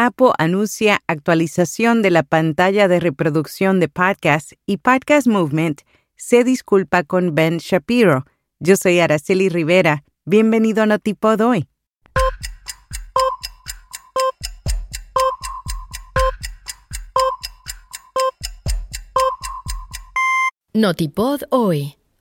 Apple anuncia actualización de la pantalla de reproducción de podcast y Podcast Movement se disculpa con Ben Shapiro. Yo soy Araceli Rivera. Bienvenido a Notipod hoy. Notipod hoy.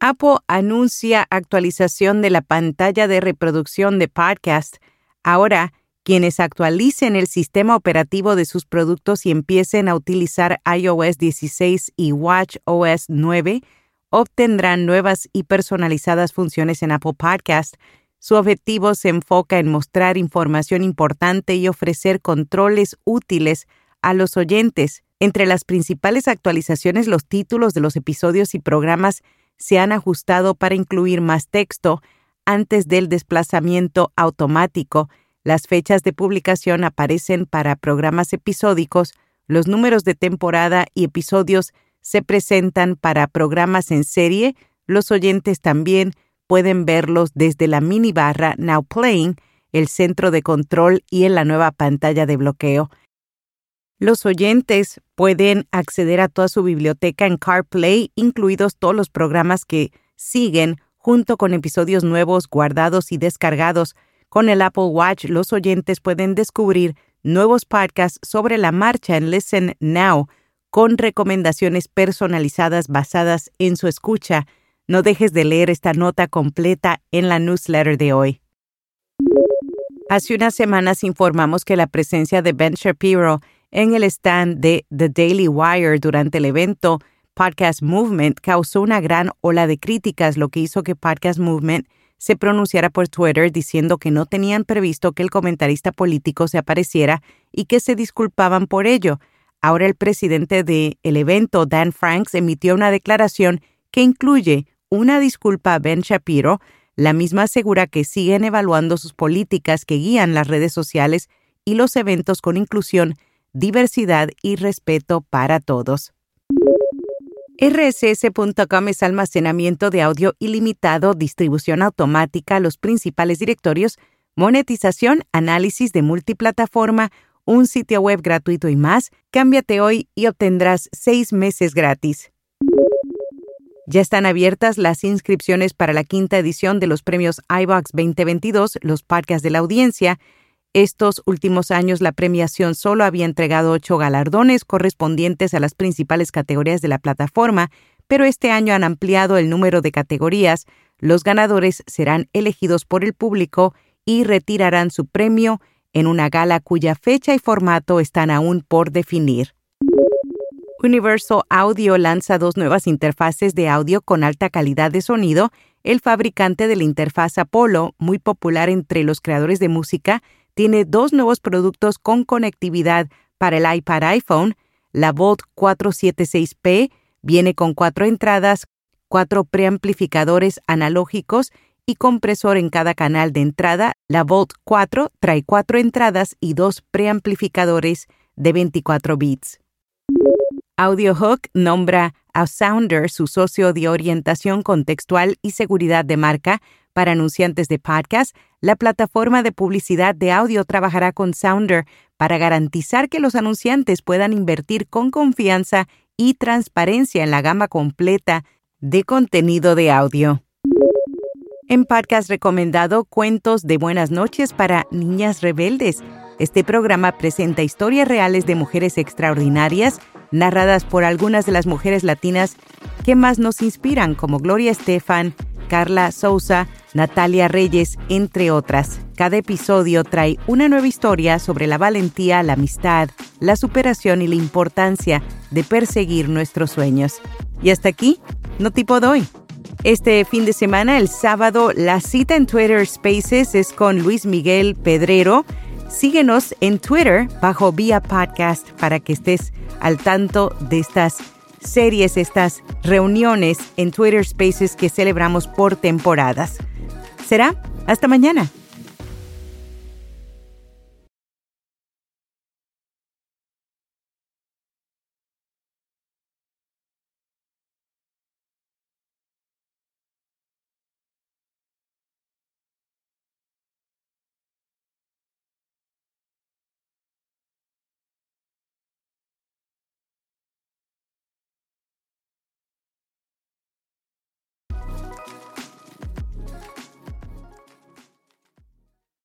Apple anuncia actualización de la pantalla de reproducción de podcast. Ahora, quienes actualicen el sistema operativo de sus productos y empiecen a utilizar iOS 16 y WatchOS 9 obtendrán nuevas y personalizadas funciones en Apple Podcast. Su objetivo se enfoca en mostrar información importante y ofrecer controles útiles a los oyentes. Entre las principales actualizaciones, los títulos de los episodios y programas se han ajustado para incluir más texto antes del desplazamiento automático. Las fechas de publicación aparecen para programas episódicos, los números de temporada y episodios se presentan para programas en serie, los oyentes también pueden verlos desde la mini barra Now Playing, el centro de control y en la nueva pantalla de bloqueo. Los oyentes pueden acceder a toda su biblioteca en CarPlay, incluidos todos los programas que siguen, junto con episodios nuevos guardados y descargados. Con el Apple Watch, los oyentes pueden descubrir nuevos podcasts sobre la marcha en Listen Now, con recomendaciones personalizadas basadas en su escucha. No dejes de leer esta nota completa en la newsletter de hoy. Hace unas semanas informamos que la presencia de Ben Shapiro en el stand de The Daily Wire durante el evento Podcast Movement causó una gran ola de críticas, lo que hizo que Podcast Movement se pronunciara por Twitter diciendo que no tenían previsto que el comentarista político se apareciera y que se disculpaban por ello. Ahora el presidente del el evento, Dan Franks, emitió una declaración que incluye una disculpa a Ben Shapiro. La misma asegura que siguen evaluando sus políticas que guían las redes sociales y los eventos con inclusión diversidad y respeto para todos. RSS.com es almacenamiento de audio ilimitado, distribución automática a los principales directorios, monetización, análisis de multiplataforma, un sitio web gratuito y más. Cámbiate hoy y obtendrás seis meses gratis. Ya están abiertas las inscripciones para la quinta edición de los premios iBox 2022, los podcasts de la audiencia, estos últimos años la premiación solo había entregado ocho galardones correspondientes a las principales categorías de la plataforma, pero este año han ampliado el número de categorías. Los ganadores serán elegidos por el público y retirarán su premio en una gala cuya fecha y formato están aún por definir. Universal Audio lanza dos nuevas interfaces de audio con alta calidad de sonido. El fabricante de la interfaz Apollo, muy popular entre los creadores de música, tiene dos nuevos productos con conectividad para el iPad iPhone. La Volt 476P viene con cuatro entradas, cuatro preamplificadores analógicos y compresor en cada canal de entrada. La Volt 4 trae cuatro entradas y dos preamplificadores de 24 bits. AudioHook nombra a Sounder su socio de orientación contextual y seguridad de marca para anunciantes de podcast, la plataforma de publicidad de audio trabajará con Sounder para garantizar que los anunciantes puedan invertir con confianza y transparencia en la gama completa de contenido de audio. En podcast recomendado Cuentos de Buenas noches para Niñas Rebeldes. Este programa presenta historias reales de mujeres extraordinarias narradas por algunas de las mujeres latinas que más nos inspiran, como Gloria Estefan, Carla Souza, Natalia Reyes, entre otras. Cada episodio trae una nueva historia sobre la valentía, la amistad, la superación y la importancia de perseguir nuestros sueños. Y hasta aquí, no tipo doy. Este fin de semana, el sábado, la cita en Twitter Spaces es con Luis Miguel Pedrero. Síguenos en Twitter bajo Vía Podcast para que estés al tanto de estas series, estas reuniones en Twitter Spaces que celebramos por temporadas. Será hasta mañana.